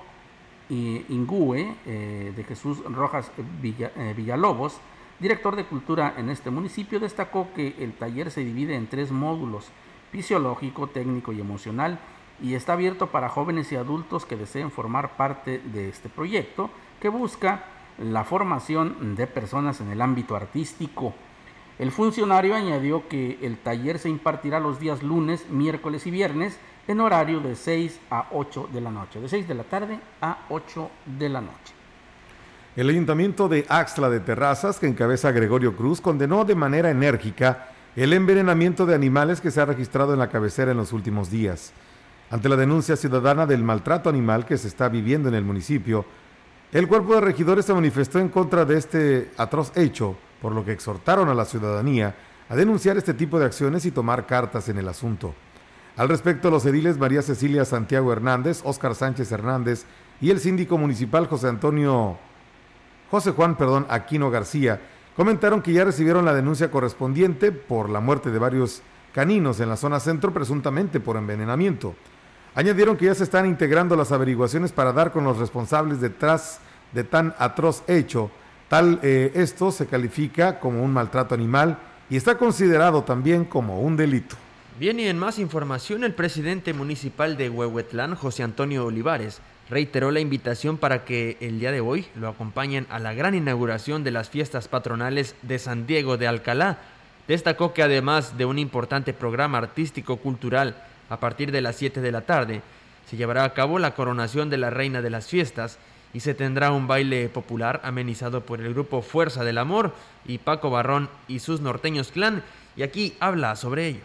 [SPEAKER 3] Ingue eh, de Jesús Rojas Villalobos, director de cultura en este municipio, destacó que el taller se divide en tres módulos, fisiológico, técnico y emocional, y está abierto para jóvenes y adultos que deseen formar parte de este proyecto que busca la formación de personas en el ámbito artístico. El funcionario añadió que el taller se impartirá los días lunes, miércoles y viernes en horario de 6 a 8 de la noche, de 6 de la tarde a 8 de la noche.
[SPEAKER 1] El ayuntamiento de Axtla de Terrazas, que encabeza Gregorio Cruz, condenó de manera enérgica el envenenamiento de animales que se ha registrado en la cabecera en los últimos días. Ante la denuncia ciudadana del maltrato animal que se está viviendo en el municipio, el cuerpo de regidores se manifestó en contra de este atroz hecho, por lo que exhortaron a la ciudadanía a denunciar este tipo de acciones y tomar cartas en el asunto. Al respecto, los ediles María Cecilia Santiago Hernández, Óscar Sánchez Hernández y el síndico municipal José Antonio José Juan, perdón, Aquino García, comentaron que ya recibieron la denuncia correspondiente por la muerte de varios caninos en la zona centro presuntamente por envenenamiento. Añadieron que ya se están integrando las averiguaciones para dar con los responsables detrás de tan atroz hecho. Tal eh, esto se califica como un maltrato animal y está considerado también como un delito.
[SPEAKER 4] Bien, y en más información, el presidente municipal de Huehuetlán, José Antonio Olivares, reiteró la invitación para que el día de hoy lo acompañen a la gran inauguración de las fiestas patronales de San Diego de Alcalá. Destacó que además de un importante programa artístico-cultural a partir de las 7 de la tarde, se llevará a cabo la coronación de la reina de las fiestas y se tendrá un baile popular amenizado por el grupo Fuerza del Amor y Paco Barrón y sus norteños clan. Y aquí habla sobre ello.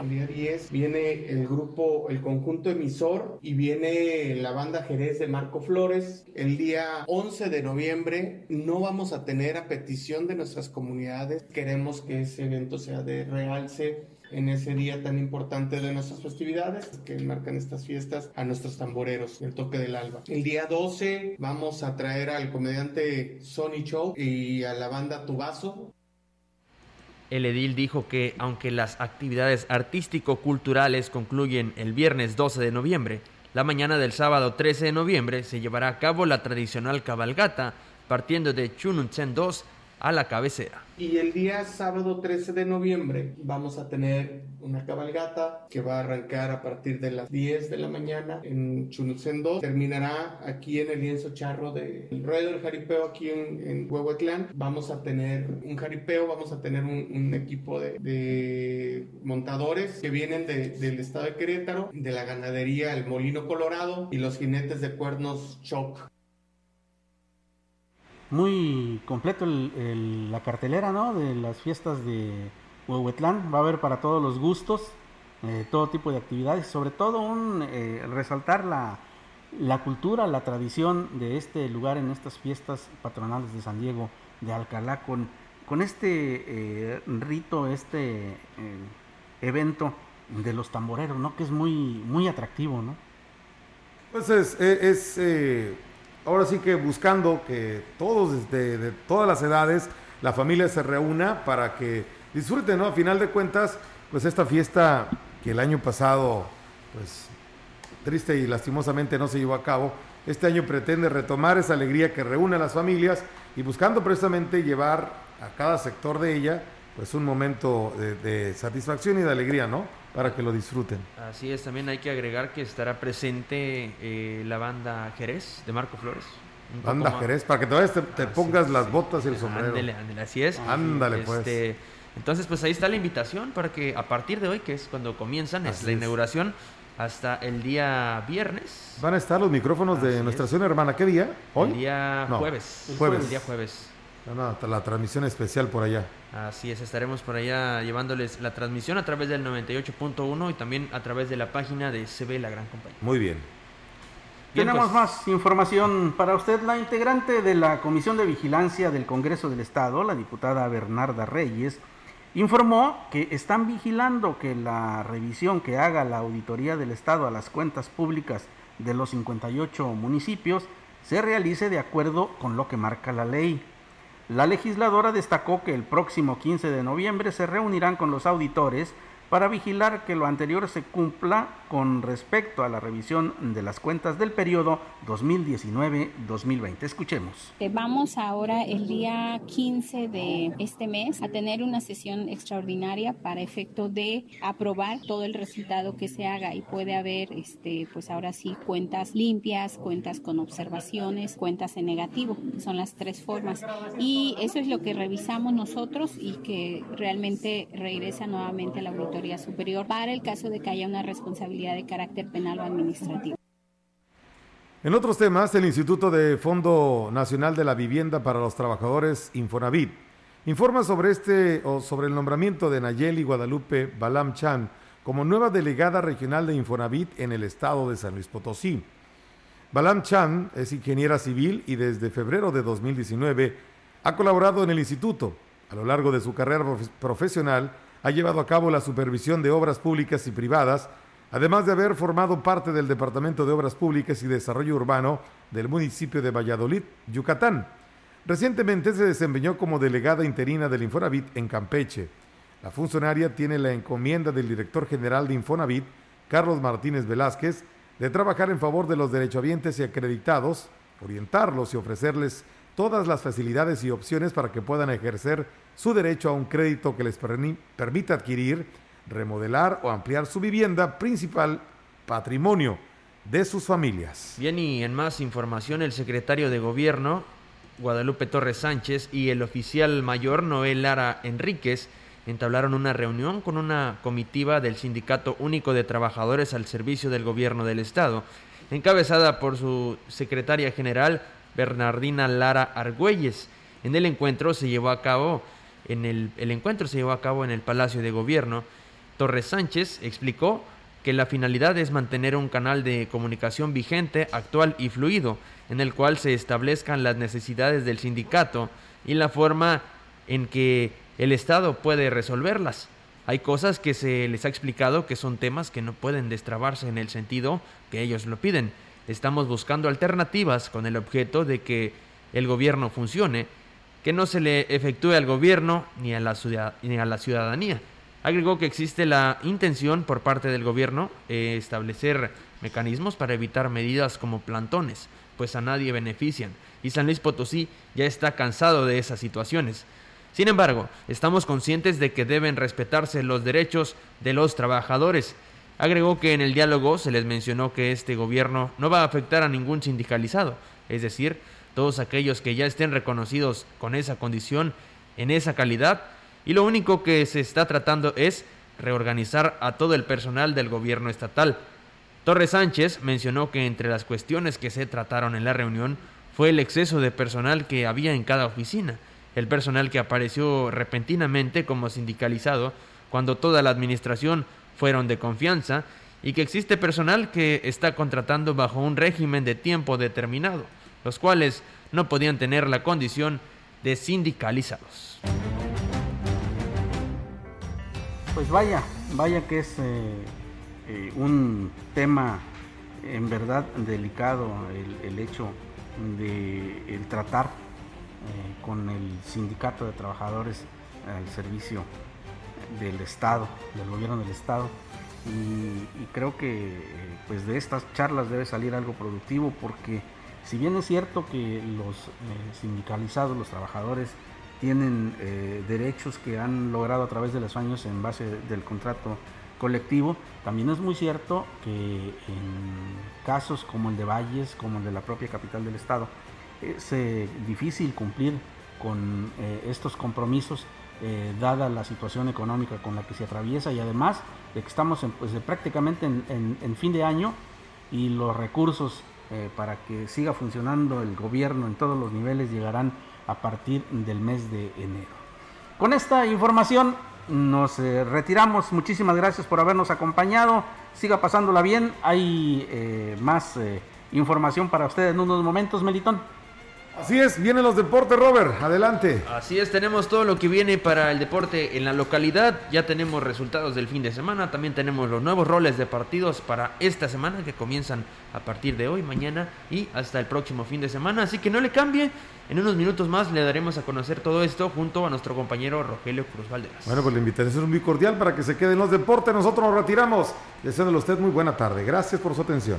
[SPEAKER 36] El día 10 viene el grupo, el conjunto emisor y viene la banda Jerez de Marco Flores. El día 11 de noviembre no vamos a tener a petición de nuestras comunidades. Queremos que ese evento sea de realce en ese día tan importante de nuestras festividades que marcan estas fiestas a nuestros tamboreros, el toque del alba. El día 12 vamos a traer al comediante Sonny Show y a la banda Tubazo
[SPEAKER 4] el edil dijo que aunque las actividades artístico-culturales concluyen el viernes 12 de noviembre, la mañana del sábado 13 de noviembre se llevará a cabo la tradicional cabalgata partiendo de Chununchen 2 a la cabecera.
[SPEAKER 36] Y el día sábado 13 de noviembre vamos a tener una cabalgata que va a arrancar a partir de las 10 de la mañana en Chunucendo. Terminará aquí en el lienzo charro del ruedo del jaripeo aquí en, en Huehuetlán. Vamos a tener un jaripeo, vamos a tener un, equipo de, montadores que vienen del estado de Querétaro, de la ganadería El Molino Colorado y los jinetes de cuernos Choc
[SPEAKER 3] muy completo la cartelera, ¿no? De las fiestas de Huehuetlán. Va a haber para todos los gustos, eh, todo tipo de actividades, sobre todo un eh, resaltar la, la, cultura, la tradición de este lugar en estas fiestas patronales de San Diego de Alcalá con, con este eh, rito, este evento de los tamboreros, ¿no? Que es muy, muy atractivo, ¿no?
[SPEAKER 1] Pues es, es ahora sí que buscando que todos, de todas las edades, la familia se reúna para que disfruten, ¿no? A final de cuentas, pues esta fiesta que el año pasado, pues triste y lastimosamente no se llevó a cabo, este año pretende retomar esa alegría que reúne a las familias y buscando precisamente llevar a cada sector de ella, pues un momento de satisfacción y de alegría, ¿no? Para que lo disfruten.
[SPEAKER 4] Así es, también hay que agregar que estará presente eh, la banda Jerez de Marco Flores.
[SPEAKER 1] Banda Jerez, para que todavía te, te pongas las botas y el sombrero.
[SPEAKER 4] Ándale, ándale, así es.
[SPEAKER 1] Ándale, pues.
[SPEAKER 4] Este, entonces, pues ahí está la invitación para que a partir de hoy, que es cuando comienzan, es la inauguración, hasta el día viernes.
[SPEAKER 1] Van a estar los micrófonos de nuestra zona hermana. ¿Qué día? ¿Hoy?
[SPEAKER 4] El día jueves.
[SPEAKER 1] Jueves.
[SPEAKER 4] El día jueves.
[SPEAKER 1] No, la transmisión especial por allá.
[SPEAKER 4] Así es, estaremos por allá llevándoles la transmisión a través del 98.1 y también a través de la página de CB La Gran Compañía.
[SPEAKER 1] Muy bien.
[SPEAKER 3] Tenemos pues. más información para usted. La integrante de la Comisión de Vigilancia del Congreso del Estado, la diputada Bernarda Reyes, informó que están vigilando que la revisión que haga la Auditoría del Estado a las cuentas públicas de los 58 municipios se realice de acuerdo con lo que marca la ley. La legisladora destacó que el próximo 15 de noviembre se reunirán con los auditores para vigilar que lo anterior se cumpla con respecto a la revisión de las cuentas del periodo 2019-2020. Escuchemos.
[SPEAKER 37] Vamos ahora el día 15 de este mes a tener una sesión extraordinaria para efecto de aprobar todo el resultado que se haga y puede haber, este, pues ahora sí, cuentas limpias, cuentas con observaciones, cuentas en negativo, son las tres formas. Y eso es lo que revisamos nosotros y que realmente regresa nuevamente a la auditoría Superior para el caso de que haya una responsabilidad de carácter penal o administrativo.
[SPEAKER 1] En otros temas, el Instituto de Fondo Nacional de la Vivienda para los Trabajadores, Infonavit, informa sobre este o sobre el nombramiento de Nayeli Guadalupe Balam Chan como nueva delegada regional de Infonavit en el estado de San Luis Potosí. Balam Chan es ingeniera civil y desde febrero de 2019 ha colaborado en el instituto. A lo largo de su carrera profesional ha llevado a cabo la supervisión de obras públicas y privadas, además de haber formado parte del Departamento de Obras Públicas y Desarrollo Urbano del municipio de Valladolid, Yucatán. Recientemente se desempeñó como delegada interina del Infonavit en Campeche. La funcionaria tiene la encomienda del director general de Infonavit, Carlos Martínez Velázquez, de trabajar en favor de los derechohabientes y acreditados, orientarlos y ofrecerles todas las facilidades y opciones para que puedan ejercer su derecho a un crédito que les permita adquirir, remodelar o ampliar su vivienda principal patrimonio de sus familias.
[SPEAKER 4] Bien, y en más información, el secretario de Gobierno, Guadalupe Torres Sánchez, y el oficial mayor Noel Lara Enríquez entablaron una reunión con una comitiva del Sindicato Único de Trabajadores al Servicio del Gobierno del Estado, encabezada por su secretaria general Bernardina Lara Argüelles. En el encuentro se llevó a cabo en el, el encuentro se llevó a cabo en el Palacio de Gobierno. Torres Sánchez explicó que la finalidad es mantener un canal de comunicación vigente, actual y fluido, en el cual se establezcan las necesidades del sindicato y la forma en que el Estado puede resolverlas. Hay cosas que se les ha explicado que son temas que no pueden destrabarse en el sentido que ellos lo piden. Estamos buscando alternativas con el objeto de que el gobierno funcione, que no se le efectúe al gobierno ni a la, ni a la ciudadanía. Agregó que existe la intención por parte del gobierno de establecer mecanismos para evitar medidas como plantones, pues a nadie benefician, y San Luis Potosí ya está cansado de esas situaciones. Sin embargo, estamos conscientes de que deben respetarse los derechos de los trabajadores. Agregó que en el diálogo se les mencionó que este gobierno no va a afectar a ningún sindicalizado, es decir, todos aquellos que ya estén reconocidos con esa condición, en esa calidad, y lo único que se está tratando es reorganizar a todo el personal del gobierno estatal. Torres Sánchez mencionó que entre las cuestiones que se trataron en la reunión fue el exceso de personal que había en cada oficina, el personal que apareció repentinamente como sindicalizado cuando toda la administración fueron de confianza y que existe personal que está contratando bajo un régimen de tiempo determinado, los cuales no podían tener la condición de sindicalizados.
[SPEAKER 3] Pues vaya, vaya que es eh, eh, un tema en verdad delicado el, hecho de el tratar eh, con el sindicato de trabajadores al servicio del Estado, del gobierno del Estado. Y, creo que pues de estas charlas debe salir algo productivo porque si bien es cierto que los sindicalizados, los trabajadores, tienen derechos que han logrado a través de los años en base del contrato colectivo, también es muy cierto que en casos como el de Valles, como el de la propia capital del Estado, es eh, difícil cumplir con eh, estos compromisos eh, dada la situación económica con la que se atraviesa. Y además de que estamos pues, prácticamente en, fin de año y los recursos para que siga funcionando el gobierno en todos los niveles llegarán a partir del mes de enero. Con esta información nos retiramos. Muchísimas gracias por habernos acompañado. Siga pasándola bien. Hay más información para ustedes en unos momentos, Melitón.
[SPEAKER 1] Así es, vienen los deportes, Robert. Adelante.
[SPEAKER 4] Así es, tenemos todo lo que viene para el deporte en la localidad. Ya tenemos resultados del fin de semana. También tenemos los nuevos roles de partidos para esta semana que comienzan a partir de hoy, mañana y hasta el próximo fin de semana. Así que no le cambie. En unos minutos más le daremos a conocer todo esto junto a nuestro compañero Rogelio Cruz Valderas.
[SPEAKER 1] Bueno, pues la invitación es muy cordial para que se queden los deportes. Nosotros nos retiramos. Deseándole a usted muy buena tarde. Gracias por su atención.